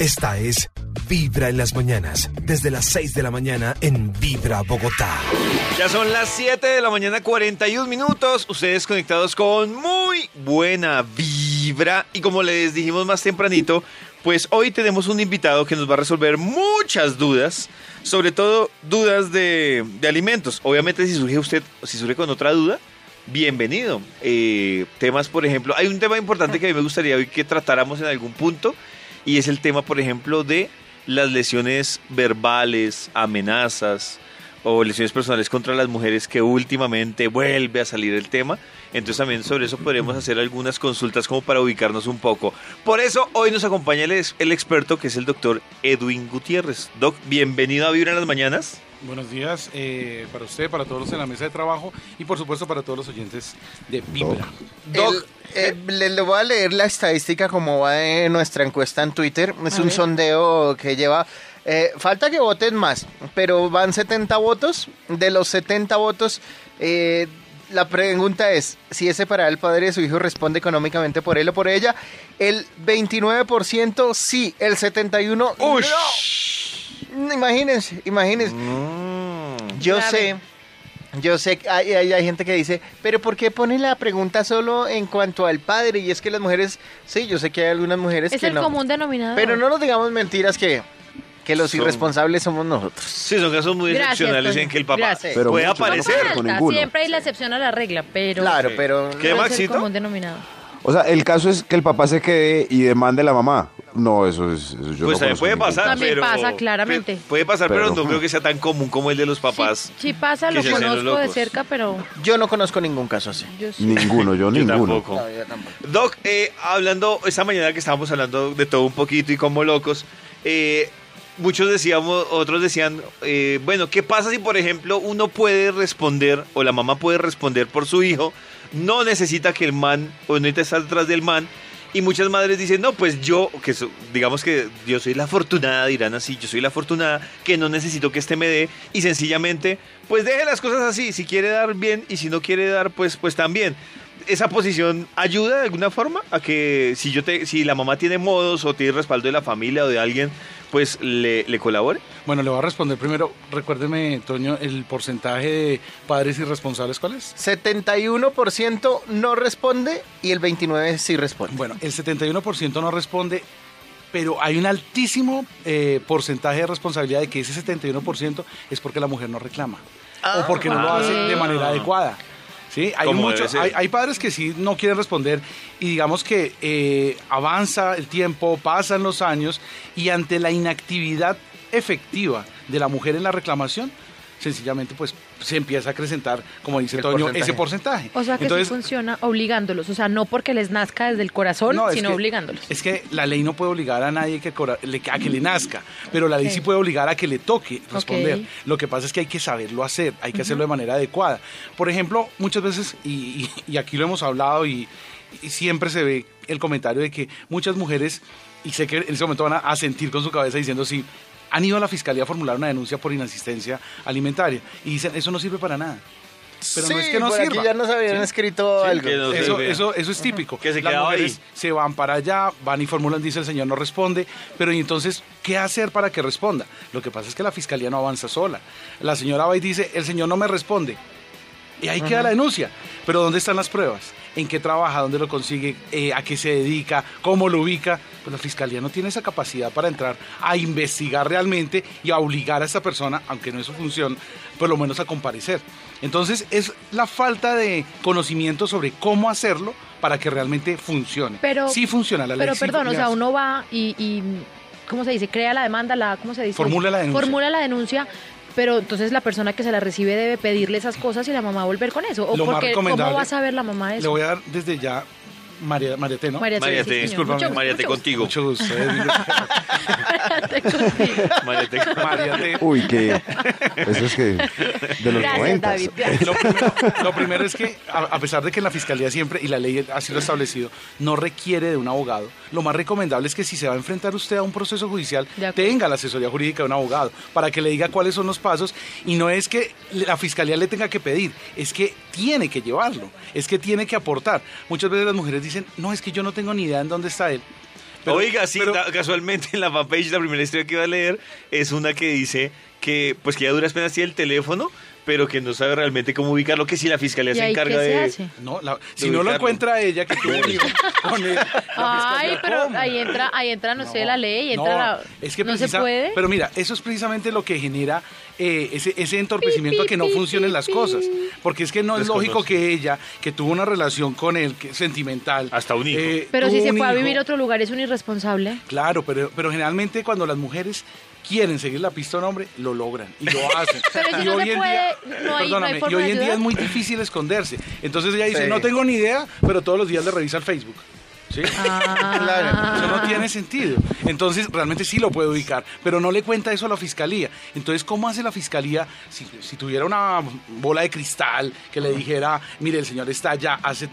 Esta es Vibra en las mañanas, desde las 6 de la mañana en Vibra Bogotá. Ya son las 7 de la mañana, 41 minutos. Ustedes conectados con muy buena vibra. Y como les dijimos más tempranito, pues hoy tenemos un invitado que nos va a resolver muchas dudas, sobre todo dudas de, de alimentos. Obviamente, si surge usted, si surge con otra duda, bienvenido. Eh, temas, por ejemplo, hay un tema importante que a mí me gustaría hoy que tratáramos en algún punto, y es el tema, por ejemplo, de las lesiones verbales, amenazas o lesiones personales contra las mujeres que últimamente vuelve a salir el tema. Entonces también sobre eso podríamos hacer algunas consultas como para ubicarnos un poco. Por eso hoy nos acompaña el, el experto que es el doctor Edwin Gutiérrez. Doc, bienvenido a Vibra en las Mañanas. Buenos días eh, para usted, para todos los en la mesa de trabajo y por supuesto para todos los oyentes de Vibra. El- eh, le, le voy a leer la estadística como va de nuestra encuesta en Twitter. Es un sondeo que lleva... eh, falta que voten más, pero van 70 votos. De los 70 votos, eh, la pregunta es si es separar el padre de su hijo responde económicamente por él o por ella. El 29% sí, el 71% Ush. no. Imagínense, imagínense. Mm. Yo Grave. sé, yo sé, que hay, hay, hay gente que dice, pero ¿por qué pone la pregunta solo en cuanto al padre? Y es que las mujeres, sí, yo sé que hay algunas mujeres Es que el no. común denominador. Pero no nos digamos mentiras que, que los Son- irresponsables somos nosotros. Sí, son casos muy Gracias, excepcionales en que el papá Gracias. Pero puede aparecer. Falta, ninguno. Siempre hay la excepción a la regla, pero Claro, Sí. pero... ¿Qué, no es el Maxito? común denominador. O sea, el caso es que el papá se quede y demande a la mamá. No, eso es. Eso yo pues no puede pasar. También pero... pasa, claramente. pe- Puede pasar, pero, Pero- no creo que sea tan común como el de los papás. Sí, sí pasa, que lo se hacen los conozco de locos. cerca, pero Yo no conozco ningún caso así. yo sí. Ninguno, yo, Yo ninguno. tampoco. No, yo tampoco. Doc, eh, hablando, esta mañana que estábamos hablando de todo un poquito y como locos, eh, muchos decíamos, otros decían, eh, bueno, ¿qué pasa si, por ejemplo, uno puede responder o la mamá puede responder por su hijo? No necesita que el man o no necesita estar detrás del man. Y muchas madres dicen, no, pues yo, que so- digamos que yo soy la afortunada, dirán así, yo soy la afortunada, que no necesito que este me dé, y sencillamente, pues deje las cosas así, si quiere dar bien, y si no quiere dar, pues, pues también. Esa posición ayuda de alguna forma a que si yo te, si la mamá tiene modos o tiene respaldo de la familia o de alguien, pues le, le colabore. Bueno, le voy a responder primero. Recuérdeme, Toño, el porcentaje de padres irresponsables, ¿cuál es? 71% no responde y el 29% sí responde. Bueno, el 71% no responde, pero hay un altísimo eh, porcentaje de responsabilidad de que ese 71% es porque la mujer no reclama o porque no lo hace de manera adecuada. ¿Sí? Hay, Como mucho- debe ser. hay, hay padres que sí no quieren responder y digamos que eh, avanza el tiempo, pasan los años y ante la inactividad efectiva de la mujer en la reclamación, sencillamente pues se empieza a acrecentar, como dice El Toño, porcentaje. ese porcentaje. O sea que Entonces, sí funciona obligándolos, o sea, no porque les nazca desde el corazón, no, es sino que- obligándolos. Es que la ley no puede obligar a nadie que cora- le- a que le nazca, pero la ley sí puede obligar a que le toque responder. Lo que pasa es que hay que saberlo hacer, hay que hacerlo de manera adecuada. Por ejemplo, muchas veces, y, y- y aquí lo hemos hablado, y, y siempre se ve el comentario de que muchas mujeres, y sé que en ese momento van a, a sentir con su cabeza diciendo sí, han ido a la fiscalía a formular una denuncia por inasistencia alimentaria y dicen, eso no sirve para nada. Pero sí, no es que no por sirva. aquí ya nos habían Sí. escrito Sí, algo. que no Eso, eso, eso es típico. Que se Las quedaba mujeres ahí. se van para allá, van y formulan, dice el señor no responde, pero ¿y entonces qué hacer para que responda? Lo que pasa es que la fiscalía no avanza sola. La señora va y dice, el señor no me responde. Y ahí queda la denuncia. Pero ¿dónde están las pruebas? ¿En qué trabaja? ¿Dónde lo consigue? Eh, ¿A qué se dedica? ¿Cómo lo ubica? Pues la fiscalía no tiene esa capacidad para entrar a investigar realmente y a obligar a esa persona, aunque no es su función, por lo menos a comparecer. Entonces es la falta de conocimiento sobre cómo hacerlo para que realmente funcione. Pero, sí funciona la ley. Pero sí perdón, o sea, uno va y, y, ¿cómo se dice? Crea la demanda, la, ¿cómo se dice? Formula la denuncia. Formula la denuncia, pero entonces la persona que se la recibe debe pedirle esas cosas y la mamá volver con eso. O Lo más porque, ¿cómo recomendable- va a saber la mamá eso? Le voy a dar desde ya María, María T, ¿no? María T, Mariate, sí, Mucho gusto, Mariate mucho contigo. Mucho gusto. Edwin. Mariate contigo. Mariate. María T. Uy, que. Eso es que. De los Gracias, 90. David. Lo primero, lo primero es que, a, pesar de que la fiscalía siempre, y la ley así lo ha establecido, no requiere de un abogado, lo más recomendable es que si se va a enfrentar usted a un proceso judicial, tenga la asesoría jurídica de un abogado para que le diga cuáles son los pasos y no es que la fiscalía le tenga que pedir, es que tiene que llevarlo, es que tiene que aportar. Muchas veces las mujeres dicen, no, es que yo no tengo ni idea en dónde está él. Pero- Oiga, sí, pero- casualmente en la fanpage la primera historia que iba a leer es una que dice que pues que ya duras apenas tiene el teléfono, pero que no sabe realmente cómo ubicarlo, que si la fiscalía ¿Y se encarga se de... hace? No, la- si De no lo encuentra ella, que tuvo un hijo con él, Ay, pero ¿cómo? ahí entra, ahí entra, no, sé, No, la ley, no, entra la... es que no se puede. Pero mira, eso es precisamente lo que genera eh, ese, ese entorpecimiento a que no funcionen las cosas. Porque es que no es lógico que ella, que tuvo una relación con él, que sentimental. Hasta un hijo. eh, Pero si se fue a vivir a otro lugar, es un irresponsable. Claro, pero, pero generalmente cuando las mujeres quieren seguir la pista a un hombre, lo logran y lo hacen. Pero si y no hoy se puede, día, no hay- no hay perdóname, forma y hoy en día es muy difícil esconderse. Entonces ella dice, Sí. no tengo ni idea, pero todos los días le revisa el Facebook. ¿Sí? Ah. Eso no tiene sentido. Entonces, realmente sí lo puede ubicar, pero no le cuenta eso a la fiscalía. Entonces, ¿cómo hace la fiscalía si, si tuviera una bola de cristal que le dijera, mire, el señor está allá, hace,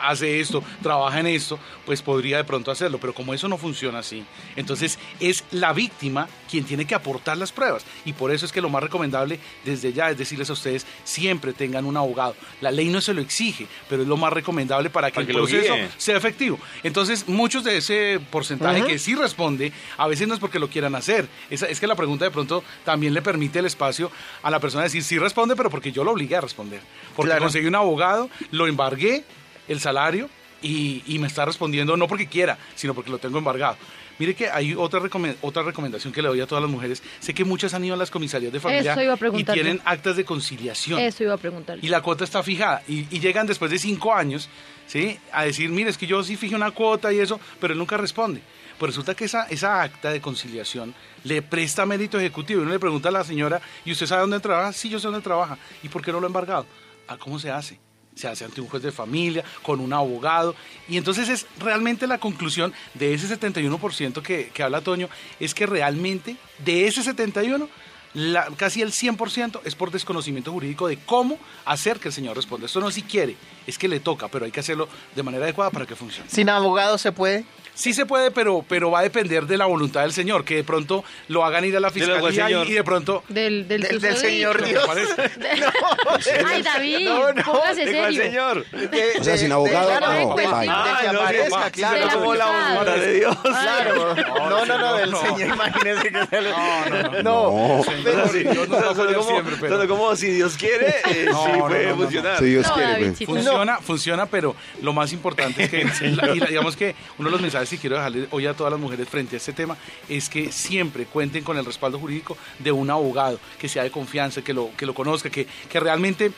hace esto, trabaja en esto, pues podría de pronto hacerlo, pero como eso no funciona así, entonces es la víctima quien tiene que aportar las pruebas. Y por eso es que lo más recomendable desde ya es decirles a ustedes, siempre tengan un abogado. La ley no se lo exige, pero es lo más recomendable para que Para el proceso sea efectivo. Entonces, muchos de ese porcentaje que sí responde, a veces no es porque lo quieran hacer. Esa- es que la pregunta de pronto también le permite el espacio a la persona de decir, sí responde, pero porque yo lo obligué a responder. Porque Claro. conseguí un abogado, lo embargué, el salario, y, y me está respondiendo no porque quiera, sino porque lo tengo embargado. Mire que hay otra, recomen- otra recomendación que le doy a todas las mujeres. Sé que muchas han ido a las comisarías de familia Eso iba a y tienen actas de conciliación Eso iba a preguntar. y la cuota está fijada. Y, y llegan después de cinco años, ¿sí? A decir, mire, es que yo sí fijé una cuota y eso, pero él nunca responde. Pues resulta que esa, esa acta de conciliación le presta mérito ejecutivo. Y uno le pregunta a la señora, ¿y usted sabe dónde trabaja? Sí, yo sé dónde trabaja. ¿Y por qué no lo ha embargado? ¿A cómo se hace? Se hace ante un juez de familia, con un abogado. Y entonces es realmente la conclusión de ese 71% que, que habla Toño, es que realmente de ese 71%, la- casi el 100% es por desconocimiento jurídico de cómo hacer que el señor responda. Esto no si quiere, es que le toca, pero hay que hacerlo de manera adecuada para que funcione. Sin abogado se puede. Sí se puede, pero, pero va a depender de la voluntad del señor, que de pronto lo hagan ir a la lo fiscalía y, y de pronto... Del, del, Del, señor ¿Me Dios. parece? Ay, David, No, no, póngase ¿De cuál serio. señor? De- O sea, sin de- abogado, claro, no, de- de- ay. de que no, sí, aparezca, ma- claro. como la voluntad. de Dios. Claro. No, no, no, del no. Señor, imagínese que se le... No, no, no. No, como, siempre, pero- solo como si Dios quiere, eh, No, sí no, puede no, no, no. funcionar. Si Dios No, quiere. Davidcito. Funciona, funciona, pero lo más importante es que, digamos que uno de los mensajes que quiero dejarle hoy a todas las mujeres frente a este tema es que siempre cuenten con el respaldo jurídico de un abogado que sea de confianza, que lo, que lo conozca, que, que realmente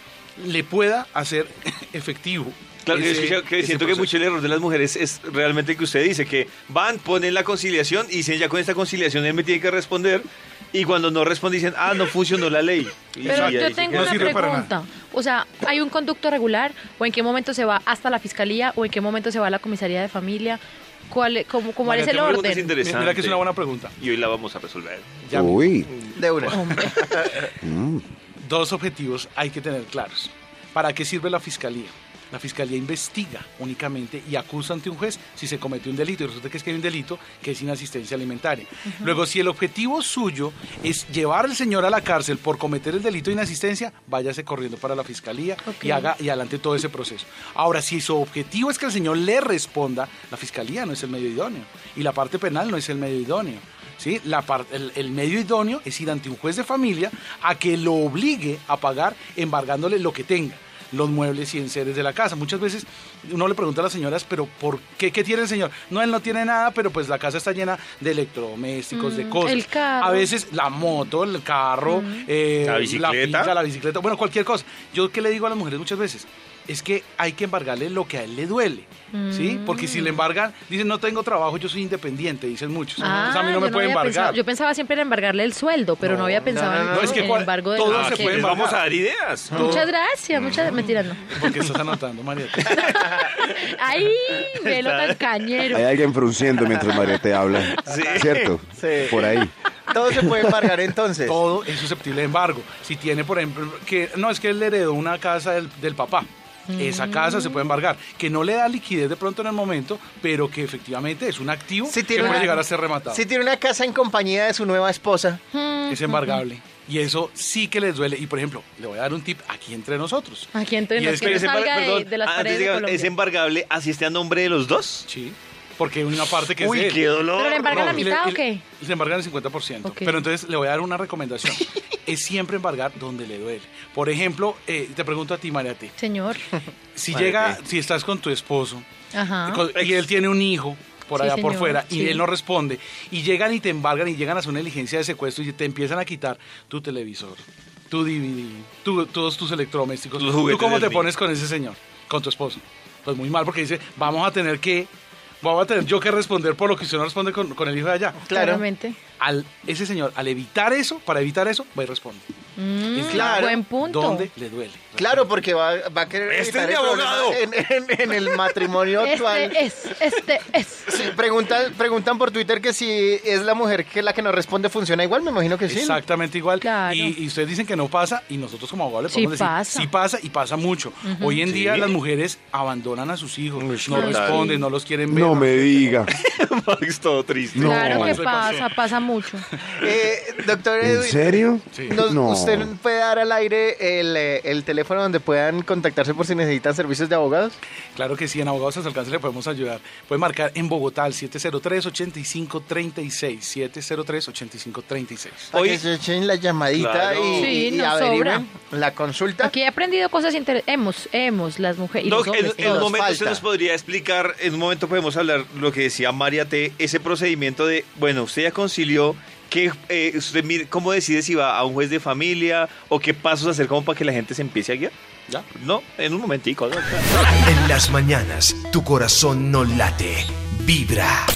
le pueda hacer efectivo. Claro, ese- que- siento que mucho el error de las mujeres es realmente que usted dice, que van, ponen la conciliación y dicen ya con esta conciliación él me tiene que responder y cuando no responde dicen, ah, no funcionó la ley. Y Pero yo tengo no una pregunta. O sea, ¿hay un conducto regular? ¿O en qué momento se va hasta la fiscalía? ¿O en qué momento se va a la comisaría de familia? ¿Cuál, es- cómo, cómo María, es el pregunta es orden? interesante. Mira que es una buena pregunta. Y hoy la vamos a resolver. Ya, Uy. de una. Dos objetivos hay que tener claros. ¿Para qué sirve la fiscalía? La fiscalía investiga únicamente y acusa ante un juez si se cometió un delito y resulta que es que hay un delito que es inasistencia alimentaria. Luego, si el objetivo suyo es llevar al señor a la cárcel por cometer el delito de inasistencia, váyase corriendo para la fiscalía y haga y adelante todo ese proceso. Ahora, si su objetivo es que el señor le responda, la fiscalía no es el medio idóneo y la parte penal no es el medio idóneo. ¿sí? La el medio idóneo es ir ante un juez de familia a que lo obligue a pagar embargándole lo que tenga los muebles y enseres de la casa. Muchas veces uno le pregunta a las señoras, pero ¿por qué? ¿Qué tiene el señor? No, él no tiene nada, pero pues la casa está llena de electrodomésticos, de Mm, cosas. el carro. A veces la moto, el carro, eh, La bicicleta. pinza, la bicicleta, bueno, cualquier cosa. Yo qué le digo a las mujeres muchas veces, es que hay que embargarle lo que a él le duele, ¿sí? Porque si le embargan, dicen, no tengo trabajo, yo soy independiente, dicen muchos. Ah, Entonces, a mí no me yo puede había embargar. pensado- yo pensaba siempre en embargarle el sueldo, pero no, había pensado no, en, no, no, es que en cual- embargo de todo Ah, se puede vamos a dar ideas. Muchas gracias, muchas mentiras no. Porque estás anotando, María. Ay, velo tan cañero. Hay alguien frunciendo mientras María te habla. ¿Cierto? Sí. Por ahí. Todo se puede embargar entonces. Todo es susceptible de embargo. Si tiene, por ejemplo, que no es que él heredó una casa del, del papá. Esa casa se puede embargar, que no le da liquidez de pronto en el momento, pero que efectivamente es un activo Si que puede una- llegar a ser rematado. Si tiene una casa en compañía de su nueva esposa, Es embargable. Y eso sí que les duele. Y por ejemplo, le voy a dar un tip aquí entre nosotros. Aquí entre Y nos es que que no salga de, perdón, de las antes paredes de Colombia. ¿Es embargable así esté a nombre de los dos? Sí. porque hay una parte que Uy, es de qué dolor. ¿Pero le embargan la le- mitad o qué? Le embargan el 50%. Ok. Pero entonces le voy a dar una recomendación. es siempre embargar donde le duele. Por ejemplo, eh, te pregunto a ti, Mariate. Señor. Si Mariate. llega, si estás con tu esposo Ajá. y él tiene un hijo por Sí, allá por fuera y él no responde y llegan y te embargan y llegan a hacer una diligencia de secuestro y te empiezan a quitar tu televisor, tu DVD, tu- todos tus electrodomésticos. ¿Tú cómo te pones con ese señor, con tu esposo? Pues muy mal porque dice, vamos a tener que, vamos a tener yo que responder por lo que usted no responde con, con el hijo de allá. Claramente. Al, ese señor, al evitar eso, para evitar eso, va y responde. Mm, Es claro. Buen punto. ¿Dónde le duele? Claro, porque va, va a querer Este es mi abogado. en, en- en el matrimonio actual. Este es, este es. Sí, preguntan, preguntan por Twitter que si es la mujer que la que nos responde funciona igual, me imagino que sí. Exactamente igual. Claro. Y, y ustedes dicen que no pasa y nosotros como abogados le Sí podemos decir, pasa. sí pasa y pasa mucho. Hoy en día Sí. las mujeres abandonan a sus hijos, no responden, no los quieren ver. No me diga. Max, todo triste. No. Claro que pasa, pasa mucho. Eh, doctor ¿En Edwin, serio? Sí. nos- No. ¿Usted puede dar al aire el, eh, el teléfono donde puedan contactarse por si necesitan servicios de abogados? Claro que sí, en Abogados a su alcance le podemos ayudar. Puede marcar en Bogotá al 703-8536, 703-8536. Para Hoy- que se echen la llamadita Claro. y, Sí, y averigüen la consulta. Aquí he aprendido cosas interesantes. Hemos, hemos, las mujeres y Doc, los en, hombres. en un momento falta. usted nos podría explicar, en un momento podemos hablar lo que decía María T, ese procedimiento de, bueno, usted ya concilió, usted mire, ¿cómo decide si va a un juez de familia o qué pasos hacer como para que la gente se empiece a guiar? ¿Ya? No, en un momentico. ¿no? En las mañanas, tu corazón no late, vibra.